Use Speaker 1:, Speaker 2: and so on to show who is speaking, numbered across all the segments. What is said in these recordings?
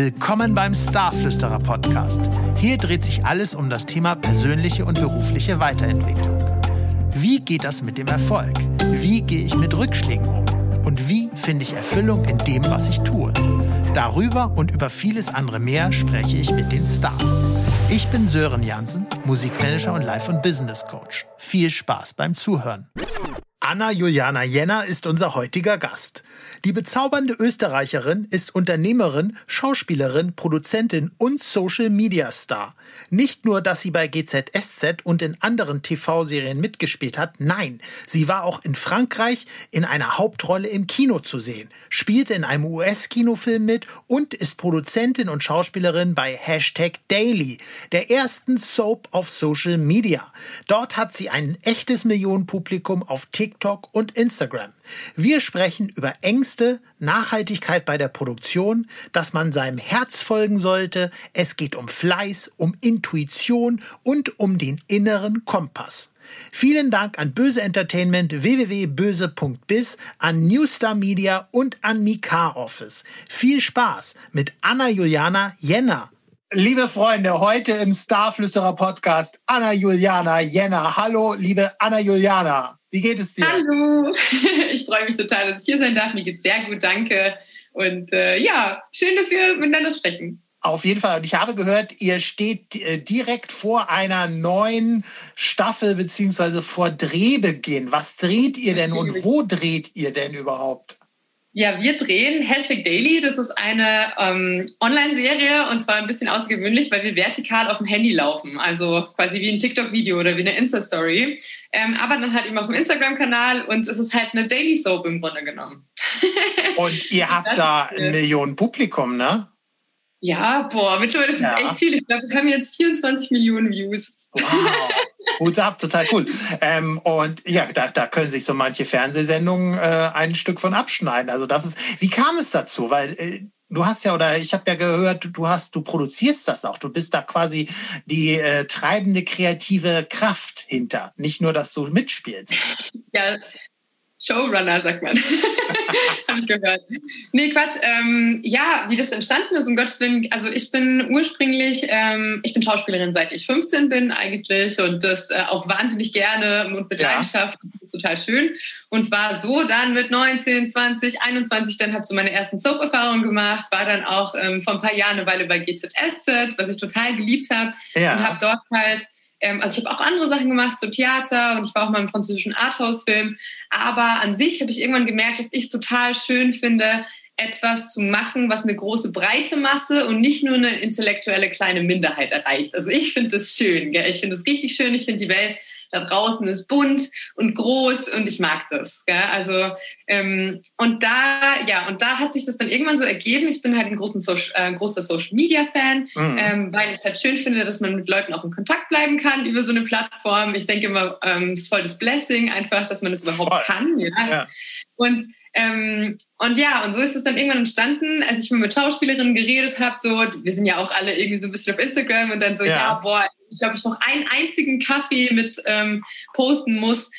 Speaker 1: Willkommen beim Starflüsterer Podcast. Hier dreht sich alles um das Thema persönliche und berufliche Weiterentwicklung. Wie geht das mit dem Erfolg? Wie gehe ich mit Rückschlägen um? Und wie finde ich Erfüllung in dem, was ich tue? Darüber und über vieles andere mehr spreche ich mit den Stars. Ich bin Sören Jansen, Musikmanager und Life- und Business Coach. Viel Spaß beim Zuhören. Anna Juliana Jenner ist unser heutiger Gast. Die bezaubernde Österreicherin ist Unternehmerin, Schauspielerin, Produzentin und Social Media Star. Nicht nur, dass sie bei GZSZ und in anderen TV-Serien mitgespielt hat, nein, sie war auch in Frankreich in einer Hauptrolle im Kino zu sehen, spielte in einem US-Kinofilm mit und ist Produzentin und Schauspielerin bei Hashtag Daily, der ersten Soap auf Social Media. Dort hat sie ein echtes Millionenpublikum auf TikTok und Instagram. Wir sprechen über Ängste, Nachhaltigkeit bei der Produktion, dass man seinem Herz folgen sollte. Es geht um Fleiß, um Intuition und um den inneren Kompass. Vielen Dank an Böse Entertainment www.böse.biz, an Newstar Media und an Mika Office. Viel Spaß mit Anna Juliana Jenner. Liebe Freunde, heute im Starflüsterer Podcast Anna Juliana Jenner. Hallo, liebe Anna Juliana. Wie geht es dir?
Speaker 2: Hallo, ich freue mich total, dass ich hier sein darf. Mir geht sehr gut, danke. Und äh, ja, schön, dass wir miteinander sprechen.
Speaker 1: Auf jeden Fall. Und ich habe gehört, ihr steht äh, direkt vor einer neuen Staffel beziehungsweise vor Drehbeginn. Was dreht ihr denn und wo dreht ihr denn überhaupt?
Speaker 2: Ja, wir drehen Hashtag Daily. Das ist eine ähm, Online-Serie und zwar ein bisschen außergewöhnlich, weil wir vertikal auf dem Handy laufen. Also quasi wie ein TikTok-Video oder wie eine Insta-Story. Ähm, aber dann halt eben auf dem Instagram-Kanal und es ist halt eine Daily Soap im Grunde genommen.
Speaker 1: und ihr habt da ein Millionen Publikum, ne?
Speaker 2: Ja, boah, mittlerweile ist es ja. echt viel. Ich glaube, wir haben jetzt 24 Millionen Views.
Speaker 1: Wow. Hut ab, total cool. Ähm, und ja, da, da können sich so manche Fernsehsendungen äh, ein Stück von abschneiden. Also das ist, wie kam es dazu? Weil äh, du hast ja, oder ich habe ja gehört, du hast, du produzierst das auch. Du bist da quasi die äh, treibende kreative Kraft hinter. Nicht nur, dass du mitspielst.
Speaker 2: Ja, Showrunner, sagt man. Habe ich gehört. Nee, Quatsch. Ähm, ja, wie das entstanden ist, um Gottes Willen. Also ich bin ursprünglich, ähm, ich bin Schauspielerin, seit ich 15 bin eigentlich und das äh, auch wahnsinnig gerne und mit Leidenschaft. Das ist total schön. Und war so dann mit 19, 20, 21, dann habe so meine ersten Soap-Erfahrungen gemacht, war dann auch ähm, vor ein paar Jahren eine Weile bei GZSZ, was ich total geliebt habe ja. und habe dort halt ähm, also ich habe auch andere Sachen gemacht, so Theater und ich war auch mal im französischen Arthouse-Film. Aber an sich habe ich irgendwann gemerkt, dass ich es total schön finde, etwas zu machen, was eine große breite Masse und nicht nur eine intellektuelle kleine Minderheit erreicht. Also ich finde das schön. Gell? Ich finde es richtig schön. Ich finde die Welt da draußen ist bunt und groß und ich mag das. Gell? Also ähm, und da ja und da hat sich das dann irgendwann so ergeben. Ich bin halt ein, großen Social, äh, großer Social Media Fan, mhm. ähm, weil ich es halt schön finde, dass man mit Leuten auch in Kontakt bleiben kann über so eine Plattform. Ich denke immer, ähm, es ist voll das Blessing einfach, dass man das überhaupt voll. kann. Ja? ja. Und ähm, und ja, und so ist es dann irgendwann entstanden, als ich mit Schauspielerinnen geredet habe, so, wir sind ja auch alle irgendwie so ein bisschen auf Instagram und dann so, ja, ja boah, ich glaube, ich noch einen einzigen Kaffee mit ähm, posten muss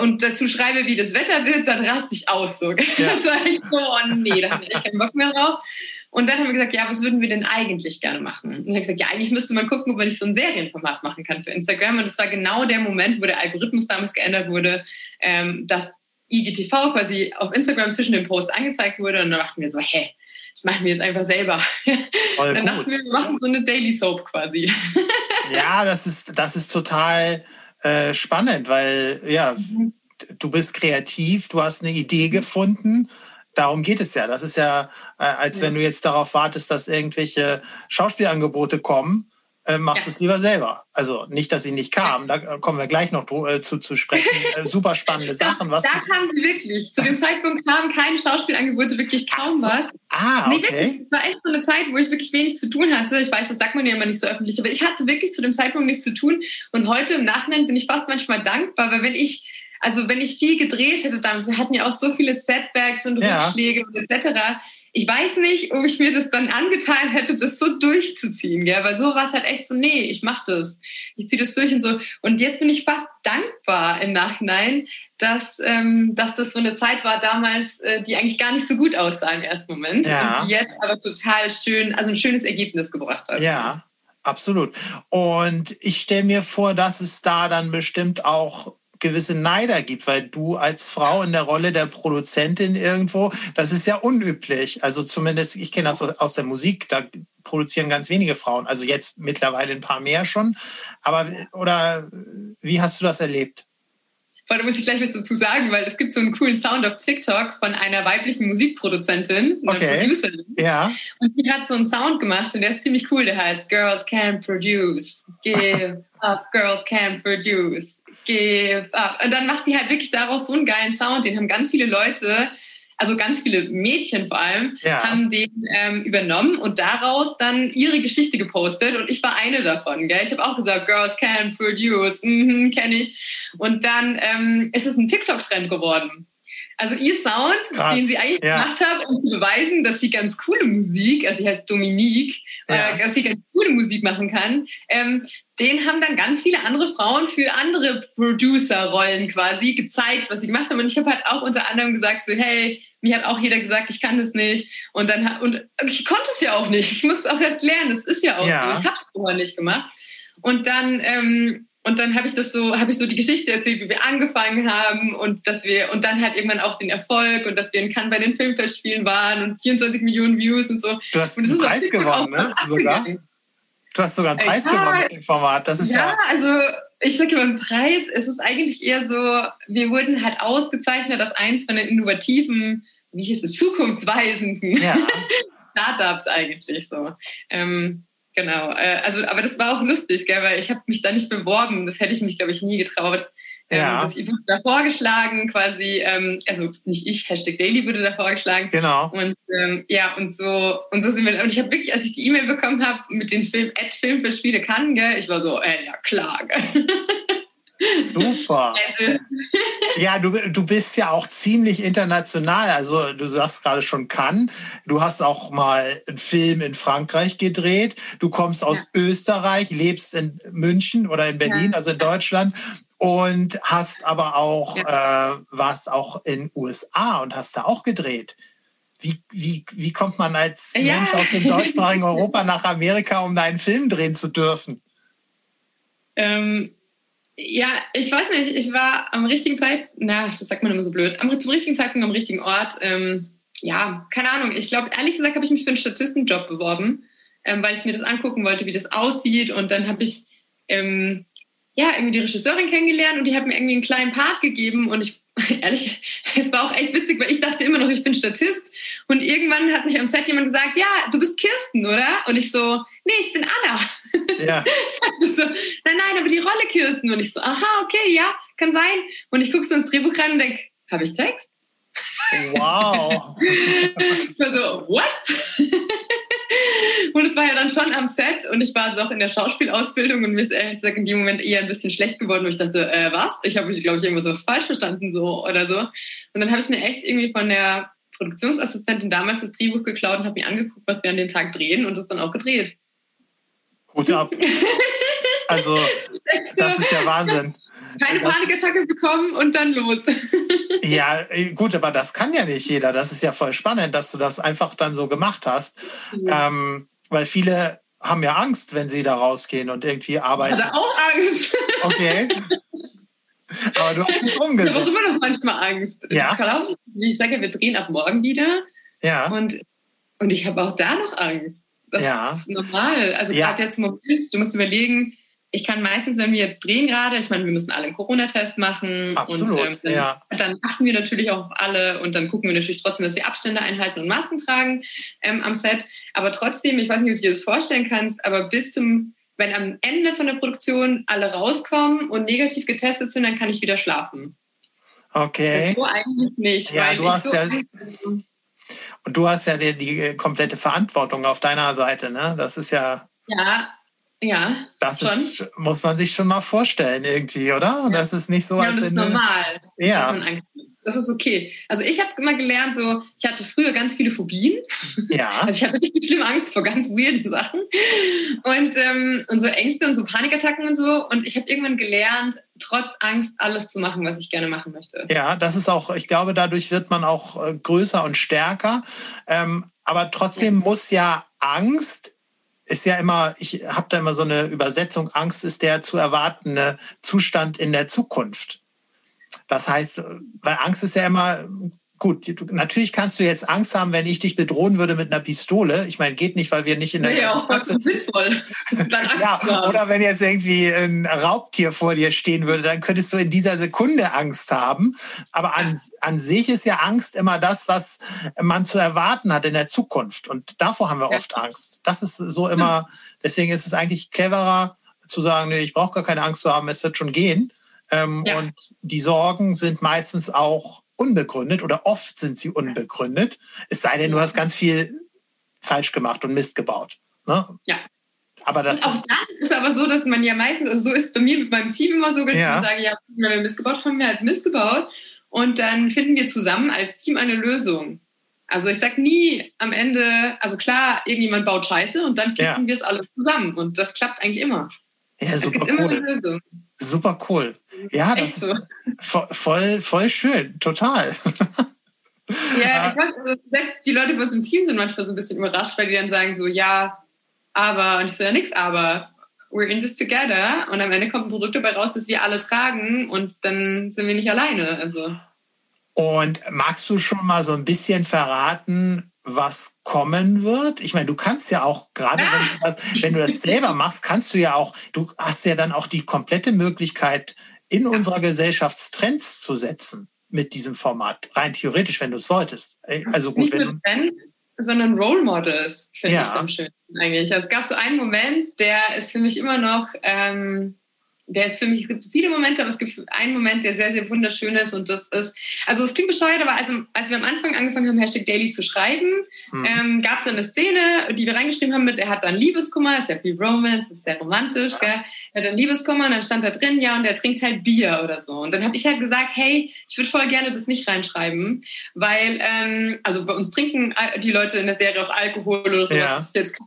Speaker 2: und dazu schreibe, wie das Wetter wird, dann raste ich aus. So. Ja. Das war echt so, oh nee, da habe ich keinen Bock mehr drauf. Und dann haben wir gesagt, ja, was würden wir denn eigentlich gerne machen? Und ich habe gesagt, ja, eigentlich müsste man gucken, ob man nicht so ein Serienformat machen kann für Instagram. Und das war genau der Moment, wo der Algorithmus damals geändert wurde, ähm, dass IGTV quasi auf Instagram zwischen den Posts angezeigt wurde. Und dann dachten wir so, hä, das machen wir jetzt einfach selber. Voll dann gut. dachten wir, wir machen so eine Daily Soap quasi.
Speaker 1: ja, das ist, das ist total äh, spannend, weil ja, mhm. du bist kreativ, du hast eine Idee mhm. gefunden. Darum geht es ja. Das ist ja, äh, als ja. wenn du jetzt darauf wartest, dass irgendwelche Schauspielangebote kommen äh, machst ja. es lieber selber. Also nicht, dass sie nicht kam, da kommen wir gleich noch äh, zu, zu sprechen. Äh, super spannende Sachen.
Speaker 2: Was da kamen sie wirklich. Zu dem Zeitpunkt kamen keine Schauspielangebote, wirklich kaum so. was.
Speaker 1: Ah, okay. Nee,
Speaker 2: wirklich, es war echt so eine Zeit, wo ich wirklich wenig zu tun hatte. Ich weiß, das sagt man ja immer nicht so öffentlich, aber ich hatte wirklich zu dem Zeitpunkt nichts zu tun. Und heute im Nachhinein bin ich fast manchmal dankbar, weil wenn ich also wenn ich viel gedreht hätte damals, wir hatten ja auch so viele Setbacks und Rückschläge ja. und etc ich weiß nicht, ob ich mir das dann angetan hätte, das so durchzuziehen, ja, weil so war es halt echt so, nee, ich mach das, ich ziehe das durch und so. Und jetzt bin ich fast dankbar im Nachhinein, dass, ähm, dass das so eine Zeit war damals, äh, die eigentlich gar nicht so gut aussah im ersten Moment
Speaker 1: Ja.
Speaker 2: und die jetzt aber total schön, also ein schönes Ergebnis gebracht hat.
Speaker 1: Ja, absolut. Und ich stelle mir vor, dass es da dann bestimmt auch gewisse Neider gibt, weil du als Frau in der Rolle der Produzentin irgendwo, das ist ja unüblich. Also zumindest, ich kenne das aus- der Musik, da produzieren ganz wenige Frauen. Also jetzt mittlerweile ein paar mehr schon. Aber oder wie hast du das erlebt?
Speaker 2: Boah, da muss ich gleich was dazu sagen, weil es gibt so einen coolen Sound auf TikTok von einer weiblichen Musikproduzentin, einer
Speaker 1: Okay.
Speaker 2: Producerin.
Speaker 1: Ja,
Speaker 2: Und die hat so einen Sound gemacht und der ist ziemlich cool. Der heißt Girls Can Produce. Give up, Girls Can Produce. Give up. Und dann macht sie halt wirklich daraus so einen geilen Sound. Den haben ganz viele Leute, also ganz viele Mädchen vor allem,
Speaker 1: Ja.
Speaker 2: haben den ähm, übernommen und daraus dann ihre Geschichte gepostet. Und ich war eine davon. Gell? Ich habe auch gesagt, Girls Can Produce. Mhm, kenne ich. Und dann ähm, ist es ein TikTok-Trend geworden. Also ihr Sound,
Speaker 1: Krass,
Speaker 2: den sie eigentlich
Speaker 1: ja.
Speaker 2: gemacht hat, um zu beweisen, dass sie ganz coole Musik, also die heißt Dominique,
Speaker 1: Ja.
Speaker 2: äh, dass sie ganz coole Musik machen kann, ähm, den haben dann ganz viele andere Frauen für andere Producer-Rollen quasi gezeigt, was sie gemacht haben. Und ich habe halt auch unter anderem gesagt, so hey, mir hat auch jeder gesagt, ich kann das nicht. Und dann und ich konnte es ja auch nicht. Ich musste auch erst lernen. Das ist ja auch
Speaker 1: Ja.
Speaker 2: so. Ich habe es vorher nicht gemacht. Und dann ähm, und dann habe ich das so, habe ich so die Geschichte erzählt, wie wir angefangen haben und dass wir und dann halt irgendwann auch den Erfolg und dass wir in Cannes bei den Filmfestspielen waren und 24 Millionen Views und so.
Speaker 1: du hast einen Preis gewonnen, ne? Sogar. Du hast sogar einen
Speaker 2: Äh,
Speaker 1: Preis
Speaker 2: ja.
Speaker 1: gewonnen mit dem Format. Das ist ja,
Speaker 2: Ja, also ich sage immer, ein Preis, es ist eigentlich eher so, wir wurden halt ausgezeichnet als eins von den innovativen, wie hieß es, zukunftsweisenden
Speaker 1: ja.
Speaker 2: Startups eigentlich so. Ähm, genau, äh, also aber das war auch lustig, gell, weil ich habe mich da nicht beworben, das hätte ich mich, glaube ich, nie getraut. Ähm,
Speaker 1: Ja.
Speaker 2: ich wurde da vorgeschlagen quasi, ähm, also nicht ich, Hashtag Daily wurde da vorgeschlagen.
Speaker 1: genau.
Speaker 2: Und ähm, ja, und so, und so sind wir. Und ich habe wirklich, als ich die E-Mail bekommen habe mit dem Film, Ad Film für Spiele kann, gell, ich war so, äh, ja klar, gell.
Speaker 1: Super.
Speaker 2: Also,
Speaker 1: Ja, du, du bist ja auch ziemlich international. Also du sagst gerade schon Cannes. Du hast auch mal einen Film in Frankreich gedreht. Du kommst aus Österreich, lebst in München oder in Berlin,
Speaker 2: Ja.
Speaker 1: also in Deutschland. Und hast aber auch, äh, warst auch in USA und hast da auch gedreht. Wie, wie, wie kommt man als
Speaker 2: Ja.
Speaker 1: Mensch aus dem deutschsprachigen Europa nach Amerika, um da einen Film drehen zu dürfen?
Speaker 2: ähm, ja, ich weiß nicht, ich war am richtigen Zeit, na, das sagt man immer so blöd, am, zum richtigen Zeitpunkt am richtigen Ort. Ähm, ja, keine Ahnung. Ich glaube, ehrlich gesagt, habe ich mich für einen Statistenjob beworben, ähm, weil ich mir das angucken wollte, wie das aussieht. Und dann habe ich ähm, ja irgendwie die Regisseurin kennengelernt und die hat mir irgendwie einen kleinen Part gegeben und ich ehrlich, es war auch echt witzig, weil ich dachte immer noch, ich bin Statist. Und irgendwann hat mich am Set jemand gesagt, ja, du bist Kirsten, oder? Und ich so, nee, ich bin Anna.
Speaker 1: Ja,
Speaker 2: so, nein, nein, aber die Rolle Kirsten. Und ich so, aha, okay, ja, kann sein. Und ich gucke so ins Drehbuch rein und denke, habe ich Text?
Speaker 1: wow.
Speaker 2: Ich war so, what? und es war ja dann schon am Set und ich war doch in der Schauspielausbildung und mir ist ehrlich gesagt in dem Moment eher ein bisschen schlecht geworden, wo ich dachte, äh, was? Ich habe, glaube ich, irgendwas falsch verstanden so oder so. Und dann habe ich mir echt irgendwie von der Produktionsassistentin damals das Drehbuch geklaut und habe mir angeguckt, was wir an dem Tag drehen und das dann auch gedreht.
Speaker 1: Hut ab. Also, das ist ja Wahnsinn.
Speaker 2: Keine
Speaker 1: Das-
Speaker 2: Panikattacke bekommen und dann los.
Speaker 1: Ja, äh, gut, aber das kann ja nicht jeder. Das ist ja voll spannend, dass du das einfach dann so gemacht hast. Ähm, weil viele haben ja Angst, wenn sie da rausgehen und irgendwie
Speaker 2: Ich
Speaker 1: arbeiten.
Speaker 2: hatte auch Angst.
Speaker 1: Okay. Aber du hast es
Speaker 2: Ich habe auch
Speaker 1: umgesetzt.
Speaker 2: immer noch manchmal Angst.
Speaker 1: Ja.
Speaker 2: Ich sage ja, wir drehen ab morgen wieder.
Speaker 1: Ja,
Speaker 2: Und, und ich habe auch da noch Angst. Das
Speaker 1: Ja.
Speaker 2: ist normal. Also
Speaker 1: Ja.
Speaker 2: gerade jetzt im Moment, du musst überlegen, ich kann meistens, wenn wir jetzt drehen gerade, ich meine, wir müssen alle einen Corona-Test machen
Speaker 1: Absolut,
Speaker 2: und ähm, dann,
Speaker 1: ja.
Speaker 2: dann achten wir natürlich auch auf alle und dann gucken wir natürlich trotzdem, dass wir Abstände einhalten und Masken tragen ähm, am Set. Aber trotzdem, ich weiß nicht, ob du dir das vorstellen kannst, aber bis zum, wenn am Ende von der Produktion alle rauskommen und negativ getestet sind, dann kann ich wieder schlafen.
Speaker 1: okay.
Speaker 2: So eigentlich nicht,
Speaker 1: Ja,
Speaker 2: weil
Speaker 1: du
Speaker 2: ich
Speaker 1: hast
Speaker 2: so
Speaker 1: ja-
Speaker 2: Angst.
Speaker 1: Und du hast ja die, die äh, komplette Verantwortung auf deiner Seite, ne? Das ist ja,
Speaker 2: Ja, ja.
Speaker 1: das
Speaker 2: Schon.
Speaker 1: ist, muss man sich schon mal vorstellen irgendwie, oder? Das ist nicht so,
Speaker 2: Ja,
Speaker 1: als
Speaker 2: das ist normal, dass
Speaker 1: Ja,
Speaker 2: man Angst hat. Das ist okay. Also ich habe immer gelernt, so ich hatte früher ganz viele Phobien.
Speaker 1: Ja.
Speaker 2: Also ich hatte richtig schlimm Angst vor ganz weirden Sachen und, ähm, und so Ängste und so Panikattacken und so. Und ich habe irgendwann gelernt, trotz Angst alles zu machen, was ich gerne machen möchte.
Speaker 1: Ja, das ist auch, ich glaube, dadurch wird man auch äh, größer und stärker. Ähm, aber trotzdem ja. muss ja Angst ist ja immer, ich habe da immer so eine Übersetzung, Angst ist der zu erwartende Zustand in der Zukunft. Das heißt, weil Angst ist ja immer gut, natürlich kannst du jetzt Angst haben, wenn ich dich bedrohen würde mit einer Pistole. Ich meine, geht nicht, weil wir nicht in der.
Speaker 2: Ja, auch vollkommen sinnvoll.
Speaker 1: ja, oder wenn jetzt irgendwie ein Raubtier vor dir stehen würde, dann könntest du in dieser Sekunde Angst haben. Aber an, an sich ist ja Angst immer das, was man zu erwarten hat in der Zukunft. Und davor haben wir ja. oft Angst. Das ist so immer, deswegen ist es eigentlich cleverer zu sagen, nee, ich brauche gar keine Angst zu haben, es wird schon gehen. Ähm, ja. Und die Sorgen sind meistens auch unbegründet oder oft sind sie unbegründet. Es sei denn, du hast ganz viel falsch gemacht und Mist gebaut. Ne?
Speaker 2: Ja.
Speaker 1: Aber das
Speaker 2: und auch dann ist es aber so, dass man ja meistens, also so ist bei mir mit meinem Team immer so, dass ja. wir sagen, ja, wenn wir Mist gebaut haben, wir halt Mist gebaut. Und dann finden wir zusammen als Team eine Lösung. Also ich sage nie am Ende, also klar, irgendjemand baut Scheiße und dann kippen ja. wir es alles zusammen. Und das klappt eigentlich immer.
Speaker 1: Ja, super cool. Super cool. Ja, das so. ist voll, voll schön, total.
Speaker 2: Ja, ich weiß, also selbst die Leute bei uns im Team sind manchmal so ein bisschen überrascht, weil die dann sagen so, ja, aber, und ich so, ja, nix, aber, we're in this together und am Ende kommt ein Produkt dabei raus, das wir alle tragen und dann sind wir nicht alleine, also.
Speaker 1: Und magst du schon mal so ein bisschen verraten, was kommen wird? Ich meine, du kannst ja auch, gerade wenn, du das, wenn du das selber machst, kannst du ja auch, du hast ja dann auch die komplette Möglichkeit, in unserer Gesellschaft Trends zu setzen mit diesem Format. Rein theoretisch, wenn du es wolltest. Also gut,
Speaker 2: Nicht wenn nur Trends, sondern Role Models finde ja. ich am schönsten eigentlich. Also es gab so einen Moment, der ist für mich immer noch ähm, der ist für mich, es gibt viele Momente, aber es gibt einen Moment, der sehr, sehr wunderschön ist und das ist, also es klingt bescheuert, aber also, als wir am Anfang angefangen haben, Hashtag Daily zu schreiben, mhm. ähm, gab es dann eine Szene, die wir reingeschrieben haben mit, er hat dann Liebeskummer, ist ja viel Romance, ist sehr romantisch, gell? er hat dann Liebeskummer und dann stand da drin, ja, und er trinkt halt Bier oder so. Und dann habe ich halt gesagt, hey, ich würde voll gerne das nicht reinschreiben, weil, ähm, also bei uns trinken die Leute in der Serie auch Alkohol oder so, ja. das ist jetzt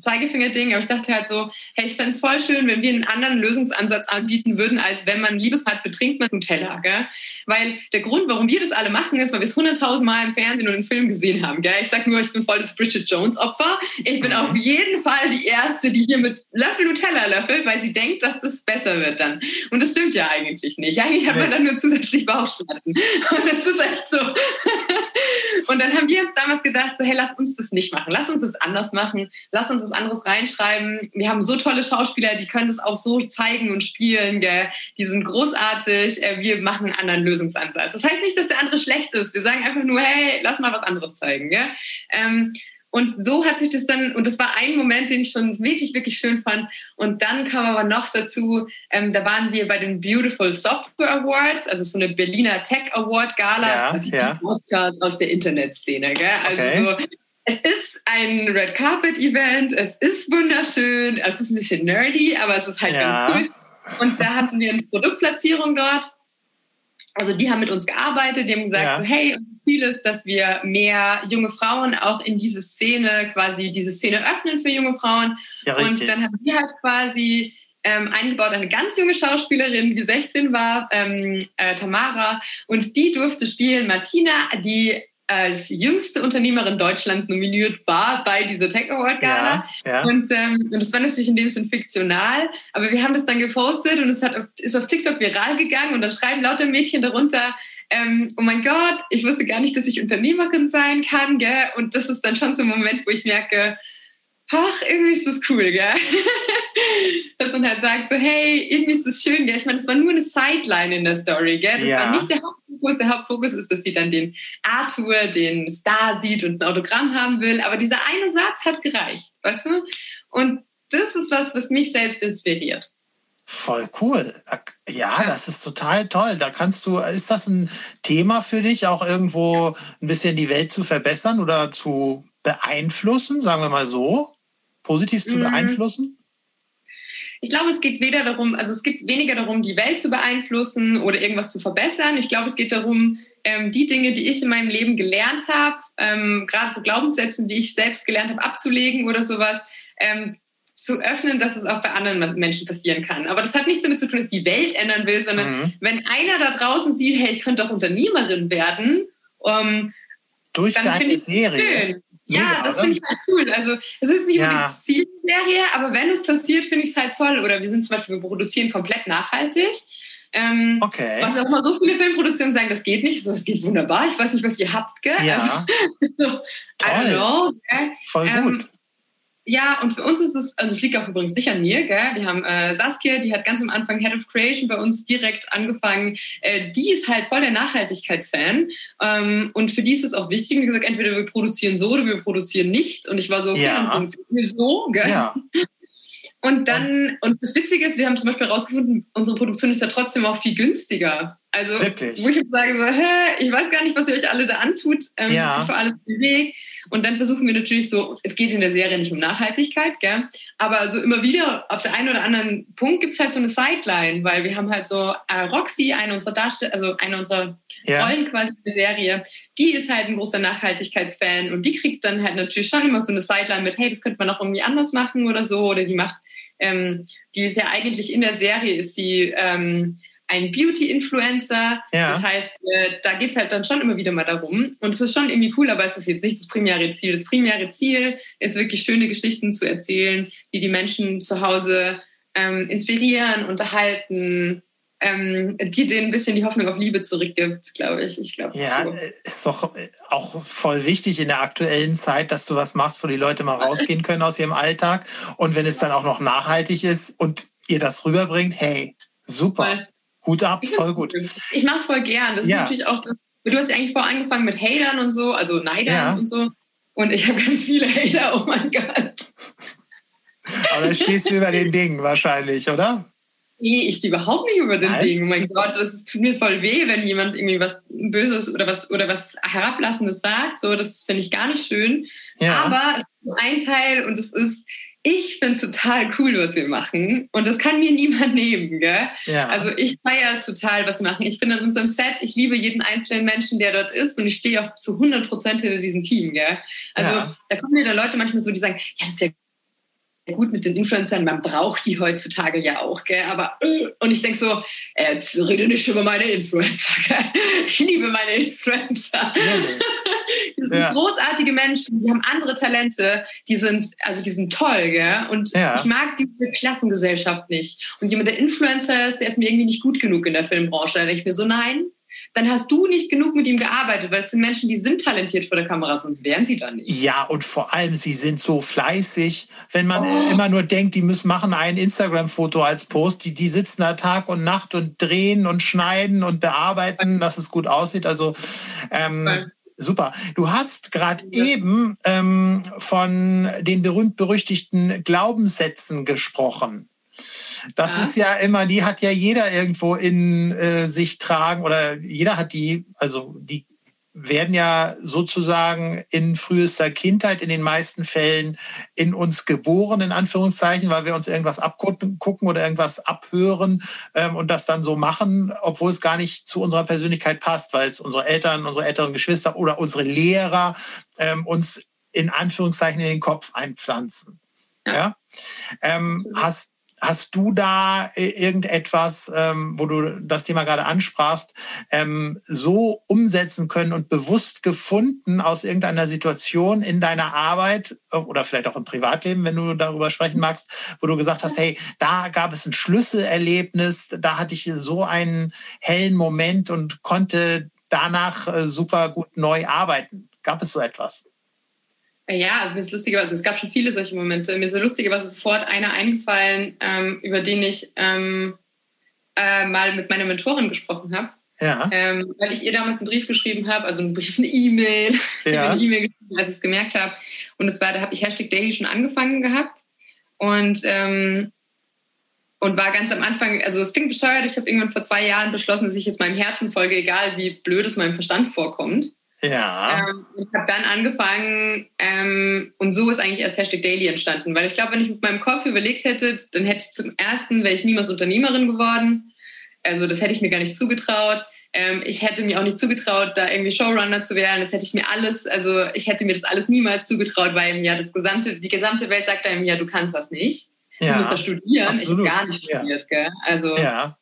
Speaker 2: Zeigefinger-Ding, aber ich dachte halt so, hey, ich fände es voll schön, wenn wir einen anderen Lösungsansatz anbieten würden, als wenn man Liebesmat betrinkt mit einem Teller, gell? Weil der Grund, warum wir das alle machen, ist, weil wir es hunderttausend Mal im Fernsehen und im Film gesehen haben, gell? Ich sag nur, ich bin voll das Bridget Jones-Opfer. Ich bin mhm. auf jeden Fall die Erste, die hier mit Löffel Nutella löffelt, weil sie denkt, dass das besser wird dann. Und das stimmt ja eigentlich nicht. Eigentlich hat man dann nur zusätzlich Bauchschmerzen. Und das ist echt so. und dann haben wir uns damals gedacht, so, hey, lass uns das nicht machen. Lass uns das anders machen. Lass uns was anderes reinschreiben. Wir haben so tolle Schauspieler, die können das auch so zeigen und spielen. Gell? Die sind großartig. Äh, wir machen einen anderen Lösungsansatz. Das heißt nicht, dass der andere schlecht ist. Wir sagen einfach nur, hey, lass mal was anderes zeigen. Gell? Ähm, und so hat sich das dann, und das war ein Moment, den ich schon wirklich, wirklich schön fand. Und dann kam aber noch dazu, ähm, da waren wir bei den Beautiful Software Awards, also so eine Berliner Tech Award Gala, ja, also ja. die Oscars aus der Internetszene. Gell? Also okay. so, es ist ein Red Carpet Event, es ist wunderschön, es ist ein bisschen nerdy, aber es ist halt ja. ganz cool. Und da hatten wir eine Produktplatzierung dort. Also die haben mit uns gearbeitet, die haben gesagt, ja. so, hey, unser Ziel ist, dass wir mehr junge Frauen auch in diese Szene, quasi diese Szene öffnen für junge Frauen. Ja, und dann haben wir halt quasi ähm, eingebaut eine ganz junge Schauspielerin, die 16 war, ähm, äh, Tamara, und die durfte spielen Martina, die als jüngste Unternehmerin Deutschlands nominiert war bei dieser Tech Award Gala. Ja, ja. Und, ähm, und das war natürlich in dem Sinn fiktional, aber wir haben das dann gepostet und es hat auf, ist auf TikTok viral gegangen und dann schreiben lauter Mädchen darunter, ähm, oh mein Gott, ich wusste gar nicht, dass ich Unternehmerin sein kann, gell? Und das ist dann schon so ein Moment, wo ich merke, ach, irgendwie ist das cool, gell? Dass man halt sagt, so, hey, irgendwie ist das schön, gell? Ich meine, das war nur eine Sideline in der Story, gell? Das ja. war nicht der Hauptfokus. Der Hauptfokus ist, dass sie dann den Arthur, den Star sieht und ein Autogramm haben will. Aber dieser eine Satz hat gereicht, weißt du? Und das ist was, was mich selbst inspiriert.
Speaker 1: Voll cool. Ja, das ist total toll. Da kannst du, ist das ein Thema für dich, auch irgendwo ein bisschen die Welt zu verbessern oder zu beeinflussen, sagen wir mal so? positiv zu mhm. beeinflussen?
Speaker 2: Ich glaube, es geht weder darum, also es geht weniger darum, die Welt zu beeinflussen oder irgendwas zu verbessern. Ich glaube, es geht darum, ähm, die Dinge, die ich in meinem Leben gelernt habe, ähm, gerade so Glaubenssätzen, die ich selbst gelernt habe, abzulegen oder sowas, ähm, zu öffnen, dass es auch bei anderen Menschen passieren kann. Aber das hat nichts damit zu tun, dass die Welt ändern will, sondern mhm. wenn einer da draußen sieht, hey, ich könnte doch Unternehmerin werden, um,
Speaker 1: durch deine Serie.
Speaker 2: Schön. Ja, Mega, das finde ich halt cool. Also es ist nicht ja. unbedingt Zielserie, aber wenn es passiert, finde ich es halt toll. Oder wir sind zum Beispiel, wir produzieren komplett nachhaltig. Ähm, okay. Was auch mal so viele Filmproduktionen sagen, das geht nicht. So, das geht wunderbar. Ich weiß nicht, was ihr habt, gell?
Speaker 1: Ja. Also,
Speaker 2: so, Toll. I don't know.
Speaker 1: Gell? Voll ähm, gut.
Speaker 2: Ja, und für uns ist es, also das liegt auch übrigens nicht an mir, gell? Wir haben äh, Saskia, die hat ganz am Anfang Head of Creation bei uns direkt angefangen. Äh, die ist halt voll der Nachhaltigkeitsfan. Ähm, und für die ist es auch wichtig, wie gesagt, entweder wir produzieren so oder wir produzieren nicht. Und ich war so, okay, ja. dann produzieren wir so, gell? Ja. Und dann, und das Witzige ist, wir haben zum Beispiel herausgefunden, unsere Produktion ist ja trotzdem auch viel günstiger. Also,
Speaker 1: Wirklich?
Speaker 2: wo ich sage, so, hä, ich weiß gar nicht, was ihr euch alle da antut. Ähm, ja. Das ist für alles Weg. Und dann versuchen wir natürlich so, es geht in der Serie nicht um Nachhaltigkeit, gell? aber so immer wieder auf der einen oder anderen Punkt gibt es halt so eine Sideline, weil wir haben halt so äh, Roxy, eine unserer Darsteller, also eine unserer ja. Rollen quasi in der Serie, die ist halt ein großer Nachhaltigkeitsfan und die kriegt dann halt natürlich schon immer so eine Sideline mit, hey, das könnte man auch irgendwie anders machen oder so, oder die macht, ähm, die ist ja eigentlich in der Serie, ist sie ähm, ein Beauty-Influencer. Ja. Das heißt, äh, da geht es halt dann schon immer wieder mal darum. Und es ist schon irgendwie cool, aber es ist jetzt nicht das primäre Ziel. Das primäre Ziel ist wirklich schöne Geschichten zu erzählen, die die Menschen zu Hause ähm, inspirieren, unterhalten, ähm, die denen ein bisschen die Hoffnung auf Liebe zurückgibt, glaube ich. Ich glaube.
Speaker 1: Ja, so. ist doch auch voll wichtig in der aktuellen Zeit, dass du was machst, wo die Leute mal rausgehen können aus ihrem Alltag. Und wenn es dann auch noch nachhaltig ist und ihr das rüberbringt, hey, super. Voll. Hut ab, voll gut.
Speaker 2: Ich mache es voll gern. Das ja. ist natürlich auch, du hast ja eigentlich vorher angefangen mit Hatern und so, also Neidern ja. und so. Und ich habe ganz viele Hater, oh mein Gott.
Speaker 1: Aber dann stehst du über den Dingen wahrscheinlich, oder?
Speaker 2: Nee, ich stehe überhaupt nicht über den Nein. Dingen. Oh mein Gott, das tut mir voll weh, wenn jemand irgendwie was Böses oder was oder was Herablassendes sagt. So, das finde ich gar nicht schön. Ja. Aber es ist ein Teil und es ist ich finde total cool, was wir machen. Und das kann mir niemand nehmen, gell? Ja. Also ich feiere total, was wir machen. Ich bin in unserem Set, ich liebe jeden einzelnen Menschen, der dort ist. Und ich stehe auch zu 100 Prozent hinter diesem Team, gell? Also ja. da kommen mir da Leute manchmal so, die sagen, ja, das ist ja gut mit den Influencern, man braucht die heutzutage ja auch, gell? aber äh, und ich denke so, äh, jetzt rede nicht über meine Influencer, gell? ich liebe meine Influencer. ja. großartige Menschen, die haben andere Talente, die sind, also die sind toll, gell? und ja. ich mag diese Klassengesellschaft nicht. Und jemand, der Influencer ist, der ist mir irgendwie nicht gut genug in der Filmbranche. Da denke ich mir so, nein, dann hast du nicht genug mit ihm gearbeitet, weil es sind Menschen, die sind talentiert vor der Kamera, sonst wären sie da nicht.
Speaker 1: Ja, und vor allem, sie sind so fleißig. Wenn man oh. immer nur denkt, die müssen machen ein Instagram-Foto als Post, die, die sitzen da Tag und Nacht und drehen und schneiden und bearbeiten, dass es gut aussieht. Also ähm, Super. Du hast gerade ja. eben ähm, von den berühmt-berüchtigten Glaubenssätzen gesprochen. Das ja. ist ja immer, die hat ja jeder irgendwo in äh, sich tragen oder jeder hat die, also die werden ja sozusagen in frühester Kindheit in den meisten Fällen in uns geboren, in Anführungszeichen, weil wir uns irgendwas abgucken oder irgendwas abhören ähm, und das dann so machen, obwohl es gar nicht zu unserer Persönlichkeit passt, weil es unsere Eltern, unsere älteren Geschwister oder unsere Lehrer ähm, uns in Anführungszeichen in den Kopf einpflanzen. Ja. Ähm, hast Hast du da äh, irgendetwas, ähm, wo du das Thema gerade ansprachst, ähm, so umsetzen können und bewusst gefunden aus irgendeiner Situation in deiner Arbeit äh, oder vielleicht auch im Privatleben, wenn du darüber sprechen magst, wo du gesagt hast, hey, da gab es ein Schlüsselerlebnis, da hatte ich so einen hellen Moment und konnte danach äh, super gut neu arbeiten. Gab es so etwas?
Speaker 2: Ja, mir ist lustiger, also es gab schon viele solche Momente. Mir ist so lustigerweise sofort einer eingefallen, ähm, über den ich ähm, äh, mal mit meiner Mentorin gesprochen habe. Ja. Ähm, weil ich ihr damals einen Brief geschrieben habe, also einen Brief, eine E-Mail. Ich ja. habe eine E-Mail geschrieben, als ich es gemerkt habe. Und es war, da habe ich Hashtag Daily schon angefangen gehabt. Und, ähm, und war ganz am Anfang, also es klingt bescheuert, ich habe irgendwann vor zwei Jahren beschlossen, dass ich jetzt meinem Herzen folge, egal wie blöd es meinem Verstand vorkommt.
Speaker 1: Ja.
Speaker 2: Ähm, ich habe dann angefangen ähm, und so ist eigentlich erst Hashtag Daily entstanden, weil ich glaube, wenn ich mit meinem Kopf überlegt hätte, dann hätte ich zum ersten, wäre ich niemals Unternehmerin geworden. Also das hätte ich mir gar nicht zugetraut. Ähm, ich hätte mir auch nicht zugetraut, da irgendwie Showrunner zu werden. Das hätte ich mir alles, also ich hätte mir das alles niemals zugetraut, weil ja das gesamte, die gesamte Welt sagt einem ja, du kannst das nicht. Ja, du musst das studieren. Absolut. Ich habe gar nicht studiert, ja. gell? Also
Speaker 1: ja.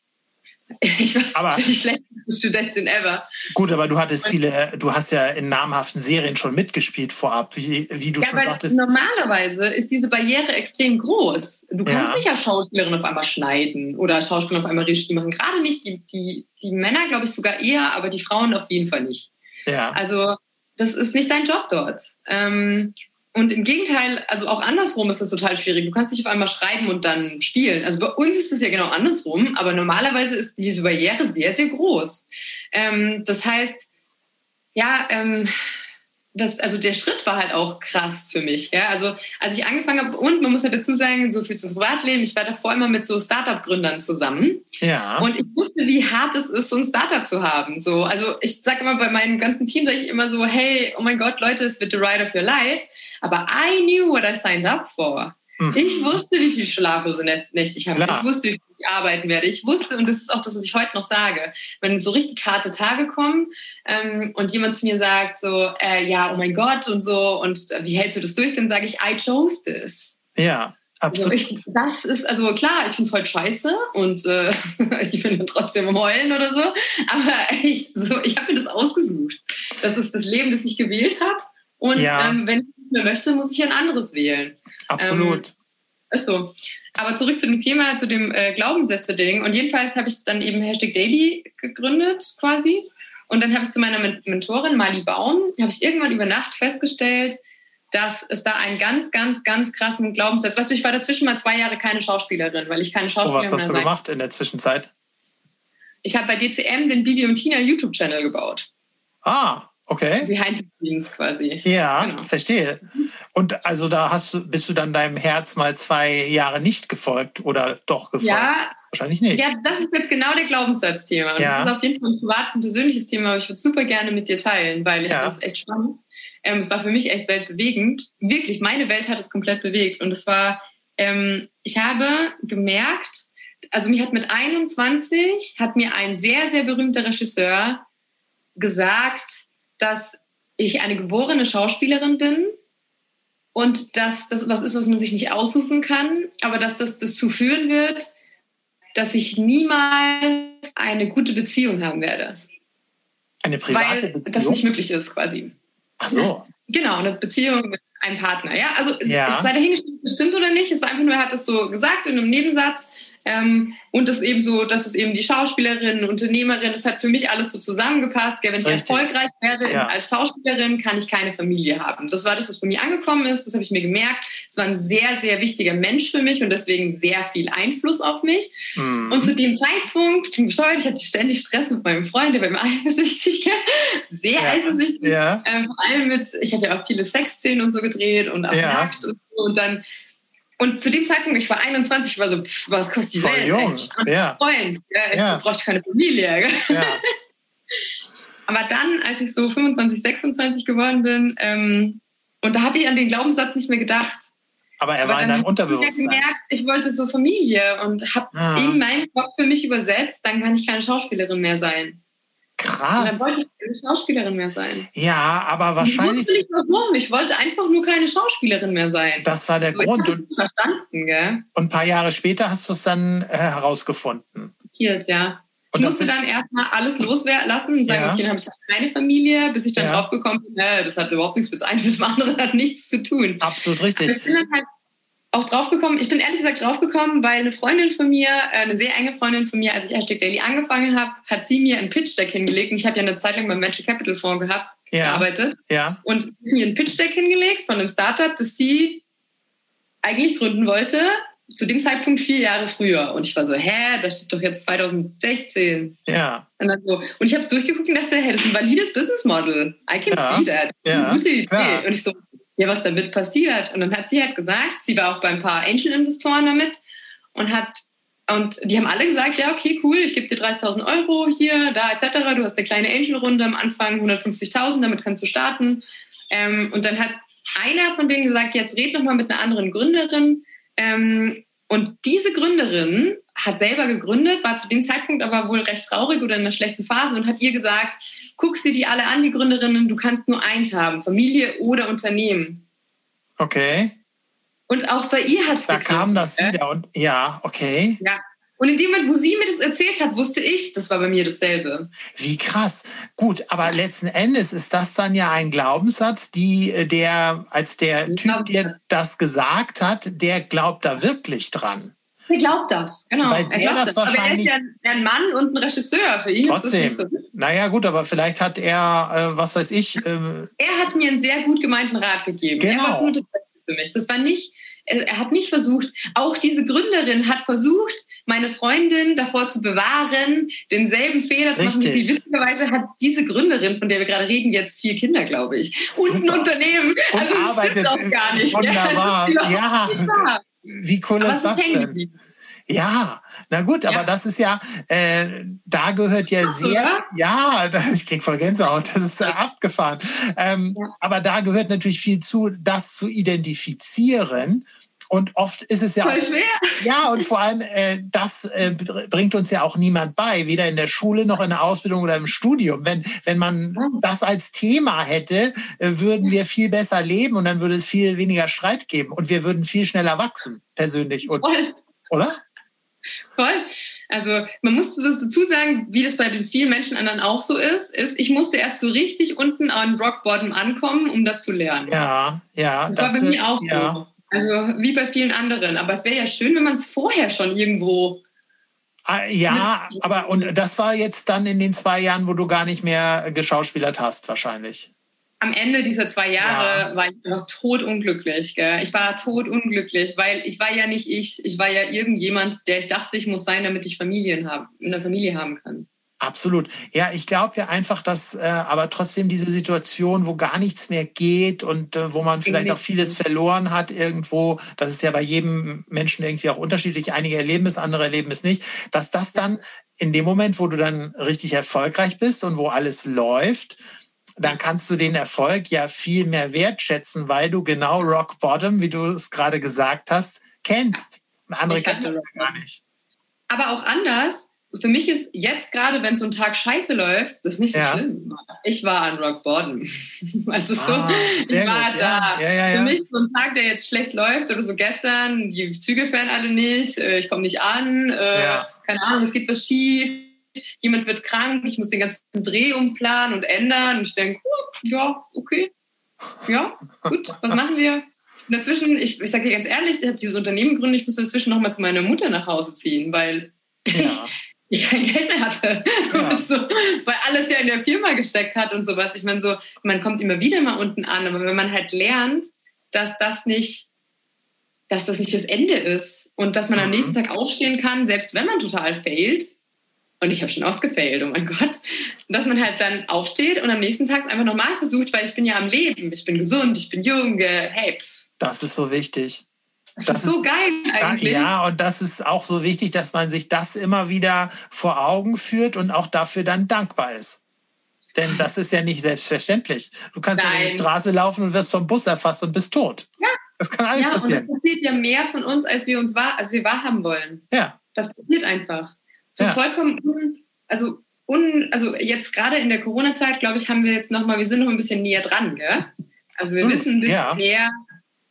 Speaker 2: Ich war aber, die schlechteste Studentin ever.
Speaker 1: Gut, aber du hattest viele, du hast ja in namhaften Serien schon mitgespielt vorab, wie, wie du
Speaker 2: ja,
Speaker 1: schon
Speaker 2: sagtest. Normalerweise ist diese Barriere extrem groß. Du kannst ja. nicht als Schauspielerin auf einmal schneiden oder Schauspielerin auf einmal Regie machen. Gerade nicht die, die, die Männer, glaube ich, sogar eher, aber die Frauen auf jeden Fall nicht.
Speaker 1: Ja.
Speaker 2: Also das ist nicht dein Job dort. Ähm, und im Gegenteil, also auch andersrum ist das total schwierig. Du kannst nicht auf einmal schreiben und dann spielen. Also bei uns ist es ja genau andersrum, aber normalerweise ist diese Barriere sehr, sehr groß. Ähm, das heißt, ja, ähm, das, also der Schritt war halt auch krass für mich. Ja? Also als ich angefangen habe, und man muss ja dazu sagen, so viel zum Privatleben, ich war davor immer mit so Startup-Gründern zusammen.
Speaker 1: Ja.
Speaker 2: Und ich wusste, wie hart es ist, so ein Startup zu haben. So, also ich sage immer bei meinem ganzen Team, sage ich immer so, hey, oh mein Gott, Leute, es wird the ride of your life. Aber I knew what I signed up for. Mhm. Ich wusste, wie viel schlaflose Nächte ich habe. Klar. Ich wusste, wie viel ich arbeiten werde. Ich wusste, und das ist auch das, was ich heute noch sage, wenn so richtig harte Tage kommen ähm, und jemand zu mir sagt so, äh, ja, oh mein Gott und so, und äh, wie hältst du das durch? Dann sage ich, I chose this.
Speaker 1: Ja.
Speaker 2: Absolut. Also ich, das ist, also klar, ich finde es heute scheiße und äh, ich finde trotzdem am Heulen oder so, aber ich, so, ich habe mir das ausgesucht. Das ist das Leben, das ich gewählt habe. Und ja. ähm, wenn ich nicht mehr möchte, muss ich ein anderes wählen.
Speaker 1: Absolut. Ähm,
Speaker 2: so. Aber zurück zu dem Thema, zu dem äh, Glaubenssätze-Ding. Und jedenfalls habe ich dann eben Hashtag Daily gegründet quasi. Und dann habe ich zu meiner Mentorin Mali Baum, habe ich irgendwann über Nacht festgestellt, dass es da einen ganz, ganz, ganz krassen Glaubenssatz. Weißt du, ich war dazwischen mal zwei Jahre keine Schauspielerin, weil ich keine Schauspielerin
Speaker 1: oh, was hast du gemacht in der Zwischenzeit?
Speaker 2: Ich habe bei DCM den Bibi und Tina YouTube-Channel gebaut.
Speaker 1: Ah, Okay.
Speaker 2: Behind the scenes quasi.
Speaker 1: Ja, genau. verstehe. Und also da hast du, bist du dann deinem Herz mal zwei Jahre nicht gefolgt oder doch gefolgt?
Speaker 2: Ja,
Speaker 1: wahrscheinlich nicht.
Speaker 2: Ja, das ist jetzt genau der Glaubenssatzthema. Ja. Das ist auf jeden Fall ein privates und persönliches Thema, aber ich würde super gerne mit dir teilen, weil ich ja. das echt spannend. Ähm, es war für mich echt weltbewegend. Wirklich, meine Welt hat es komplett bewegt. Und es war, ähm, ich habe gemerkt, also mich hat mit 21, hat mir ein sehr, sehr berühmter Regisseur gesagt, dass ich eine geborene Schauspielerin bin und dass das was ist, was man sich nicht aussuchen kann, aber dass das dazu führen wird, dass ich niemals eine gute Beziehung haben werde.
Speaker 1: Eine private
Speaker 2: weil
Speaker 1: Beziehung?
Speaker 2: das nicht möglich ist, quasi.
Speaker 1: Ach so.
Speaker 2: Genau, eine Beziehung mit einem Partner. Ja, also ja. es sei dahingestellt, bestimmt oder nicht. Es war einfach nur, er hat das so gesagt in einem Nebensatz. Ähm, und das eben so, das ist eben die Schauspielerin, Unternehmerin, das hat für mich alles so zusammengepasst. Gell? Wenn ich Richtig. erfolgreich werde ja. als Schauspielerin, kann ich keine Familie haben. Das war das, was bei mir angekommen ist, das habe ich mir gemerkt. Es war ein sehr, sehr wichtiger Mensch für mich und deswegen sehr viel Einfluss auf mich. Mhm. Und zu dem Zeitpunkt, ich bin bescheuert, ich hatte ständig Stress mit meinem Freund, der war immer eifersüchtig, sehr ja. eifersüchtig. Ja. Ähm, vor allem mit, ich habe ja auch viele Sexszenen und so gedreht und auch ja. nackt und so. Und dann und zu dem Zeitpunkt, ich war 21, ich war so, pff, was kostet die
Speaker 1: Voll
Speaker 2: Welt?
Speaker 1: Jung. Ja.
Speaker 2: Freund, ja, ich ja. brauchte keine Familie. Ja. Aber dann, als ich so 25, 26 geworden bin, ähm, und da habe ich an den Glaubenssatz nicht mehr gedacht.
Speaker 1: Aber er war in deinem Unterbewusstsein.
Speaker 2: Ich gemerkt, ich wollte so Familie und habe ah. in meinen Kopf für mich übersetzt, dann kann ich keine Schauspielerin mehr sein.
Speaker 1: Krass. Und
Speaker 2: dann wollte ich keine Schauspielerin mehr sein.
Speaker 1: Ja, aber wahrscheinlich. Ich
Speaker 2: wusste nicht warum. Ich wollte einfach nur keine Schauspielerin mehr sein.
Speaker 1: Das war der so, Grund.
Speaker 2: Ich und, verstanden, gell?
Speaker 1: Und ein paar Jahre später hast du es dann äh, herausgefunden.
Speaker 2: Ja. Ich und musste dann erstmal alles loslassen und sagen, ja. okay, dann habe ich keine Familie, bis ich dann ja. draufgekommen bin, äh, das hat überhaupt nichts mit dem einen mit dem anderen hat nichts zu tun.
Speaker 1: Absolut richtig.
Speaker 2: ich bin dann halt auch draufgekommen, ich bin ehrlich gesagt draufgekommen, weil eine Freundin von mir, äh, eine sehr enge Freundin von mir, als ich Hashtag Daily angefangen habe, hat sie mir ein Pitch-Deck hingelegt. Und ich habe ja eine Zeit lang beim Venture Capital Fonds gehabt, ja. gearbeitet.
Speaker 1: Ja.
Speaker 2: Und mir ein Pitch-Deck hingelegt von einem Startup, das sie eigentlich gründen wollte, zu dem Zeitpunkt vier Jahre früher. Und ich war so, hä, das steht doch jetzt 2016.
Speaker 1: Ja.
Speaker 2: Und, dann so, und ich habe es durchgeguckt und dachte, hä, das ist ein valides Business Model. I can ja. see that.
Speaker 1: Ja.
Speaker 2: Gute Idee. Ja. Und ich so, ja, was damit passiert. Und dann hat sie halt gesagt, sie war auch bei ein paar Angel-Investoren damit und hat und die haben alle gesagt, ja, okay, cool, ich gebe dir 30.000 Euro hier, da etc. Du hast eine kleine Angel-Runde am Anfang, 150.000, damit kannst du starten. Ähm, und dann hat einer von denen gesagt, jetzt red noch mal mit einer anderen Gründerin. Ähm, und diese Gründerin hat selber gegründet, war zu dem Zeitpunkt aber wohl recht traurig oder in einer schlechten Phase und hat ihr gesagt, guck sie die alle an, die Gründerinnen, du kannst nur eins haben, Familie oder Unternehmen.
Speaker 1: Okay.
Speaker 2: Und auch bei ihr hat es
Speaker 1: Da kam das wieder und ja, okay.
Speaker 2: Ja. Und in dem Moment, wo sie mir das erzählt hat, wusste ich, das war bei mir dasselbe.
Speaker 1: Wie krass. Gut, aber letzten Endes ist das dann ja ein Glaubenssatz, die, äh, der, als der Typ dir das gesagt hat, der glaubt da wirklich dran.
Speaker 2: Der glaubt das, genau.
Speaker 1: Weil
Speaker 2: er glaubt
Speaker 1: das
Speaker 2: Aber er ist
Speaker 1: wahrscheinlich-
Speaker 2: ja ein Mann und ein Regisseur. Für ihn
Speaker 1: Trotzdem.
Speaker 2: ist das nicht so.
Speaker 1: Naja, gut, aber vielleicht hat er, äh, was weiß ich, äh,
Speaker 2: Er hat mir einen sehr gut gemeinten Rat gegeben. Er
Speaker 1: Genau.
Speaker 2: war gutes Beste für mich. Das war nicht, er er hat nicht versucht, auch diese Gründerin hat versucht, meine Freundin davor zu bewahren, denselben Fehler zu machen wie sie. Witzigerweise hat diese Gründerin, von der wir gerade reden, jetzt vier Kinder, glaube ich. Und ein
Speaker 1: Super.
Speaker 2: Unternehmen.
Speaker 1: Und
Speaker 2: also das stimmt auch gar nicht.
Speaker 1: wunderbar.
Speaker 2: Ja, das ist
Speaker 1: Ja.
Speaker 2: überhaupt nicht wahr.
Speaker 1: Wie cool
Speaker 2: Aber
Speaker 1: ist das denn? Ja, na gut, aber
Speaker 2: Ja.
Speaker 1: das ist ja, äh, da gehört ja sehr,
Speaker 2: oder?
Speaker 1: ja, das, ich krieg voll Gänsehaut, das ist äh, abgefahren. Ähm,
Speaker 2: Ja.
Speaker 1: Aber da gehört natürlich viel zu, das zu identifizieren. Und oft ist es ja
Speaker 2: Voll
Speaker 1: auch,
Speaker 2: schwer.
Speaker 1: ja, und vor allem, äh, das äh, br- bringt uns ja auch niemand bei, weder in der Schule noch in der Ausbildung oder im Studium. Wenn, wenn man
Speaker 2: Mhm.
Speaker 1: das als Thema hätte, äh, würden wir viel besser leben und dann würde es viel weniger Streit geben und wir würden viel schneller wachsen, persönlich. Und,
Speaker 2: Voll.
Speaker 1: oder?
Speaker 2: Voll. Also man muss dazu sagen, wie das bei den vielen Menschen anderen auch so ist, ist, ich musste erst so richtig unten an Rock Bottom ankommen, um das zu lernen.
Speaker 1: Ja, ja.
Speaker 2: das, war bei mir auch
Speaker 1: ja.
Speaker 2: so. Also wie bei vielen anderen. Aber es wäre ja schön, wenn man es vorher schon irgendwo.
Speaker 1: Ah, Ja, aber und das war jetzt dann in den zwei Jahren, wo du gar nicht mehr geschauspielert hast, wahrscheinlich.
Speaker 2: Am Ende dieser zwei Jahre war ich einfach totunglücklich. Gell? Ich war totunglücklich, weil ich war ja nicht ich. Ich war ja irgendjemand, der ich dachte, ich muss sein, damit ich Familien haben, eine Familie haben kann.
Speaker 1: Absolut. Ja, ich glaube ja einfach, dass äh, aber trotzdem diese Situation, wo gar nichts mehr geht und äh, wo man vielleicht auch vieles verloren hat irgendwo, das ist ja bei jedem Menschen irgendwie auch unterschiedlich. Einige erleben es, andere erleben es nicht, dass das dann in dem Moment, wo du dann richtig erfolgreich bist und wo alles läuft, dann kannst du den Erfolg ja viel mehr wertschätzen, weil du genau Rock Bottom, wie du es gerade gesagt hast, kennst. Andere kennen das gar nicht.
Speaker 2: Aber auch anders. Für mich ist jetzt gerade, wenn so ein Tag scheiße läuft, das ist nicht so
Speaker 1: Ja.
Speaker 2: schlimm. Ich war an Rock Bottom. Also so,
Speaker 1: Ah,
Speaker 2: ich war
Speaker 1: gut.
Speaker 2: da.
Speaker 1: Ja, ja,
Speaker 2: Für mich so ein Tag, der jetzt schlecht läuft oder so gestern, die Züge fahren alle nicht, äh, ich komme nicht an, äh, keine Ahnung, es geht was schief, jemand wird krank, ich muss den ganzen Dreh umplanen und ändern und ich denke, ja, okay, ja, gut, was machen wir? Und dazwischen, ich, ich sage dir ganz ehrlich, ich habe dieses Unternehmen gegründet, ich muss dazwischen noch mal zu meiner Mutter nach Hause ziehen, weil
Speaker 1: Ja.
Speaker 2: ich kein Geld mehr hatte.
Speaker 1: Ja.
Speaker 2: so, weil alles ja in der Firma gesteckt hat und sowas. Ich meine, so, man kommt immer wieder mal unten an, aber wenn man halt lernt, dass das nicht, dass das nicht das Ende ist und dass man am
Speaker 1: Mhm.
Speaker 2: nächsten Tag aufstehen kann, selbst wenn man total failt, und ich habe schon oft gefailt, oh mein Gott, dass man halt dann aufsteht und am nächsten Tag es einfach nochmal versucht, weil ich bin ja am Leben, ich bin gesund, ich bin jung, äh, hey, pff,
Speaker 1: Das ist so wichtig.
Speaker 2: Das,
Speaker 1: Das
Speaker 2: ist so
Speaker 1: ist-
Speaker 2: geil eigentlich.
Speaker 1: Ja, und das ist auch so wichtig, dass man sich das immer wieder vor Augen führt und auch dafür dann dankbar ist. Denn das ist ja nicht selbstverständlich. Du kannst ja über die
Speaker 2: Nein.
Speaker 1: Straße laufen und wirst vom Bus erfasst und bist tot.
Speaker 2: Ja.
Speaker 1: Das kann alles
Speaker 2: Ja, und das
Speaker 1: passieren.
Speaker 2: passiert ja mehr von uns, als wir uns wahr, als wir wahrhaben wollen.
Speaker 1: Ja,
Speaker 2: Das passiert einfach. So
Speaker 1: Ja.
Speaker 2: vollkommen un, also un, also jetzt gerade in der Corona-Zeit, glaube ich, haben wir jetzt noch mal, wir sind noch ein bisschen näher dran, gell? Also wir
Speaker 1: Absolut,
Speaker 2: wissen ein bisschen
Speaker 1: ja.
Speaker 2: mehr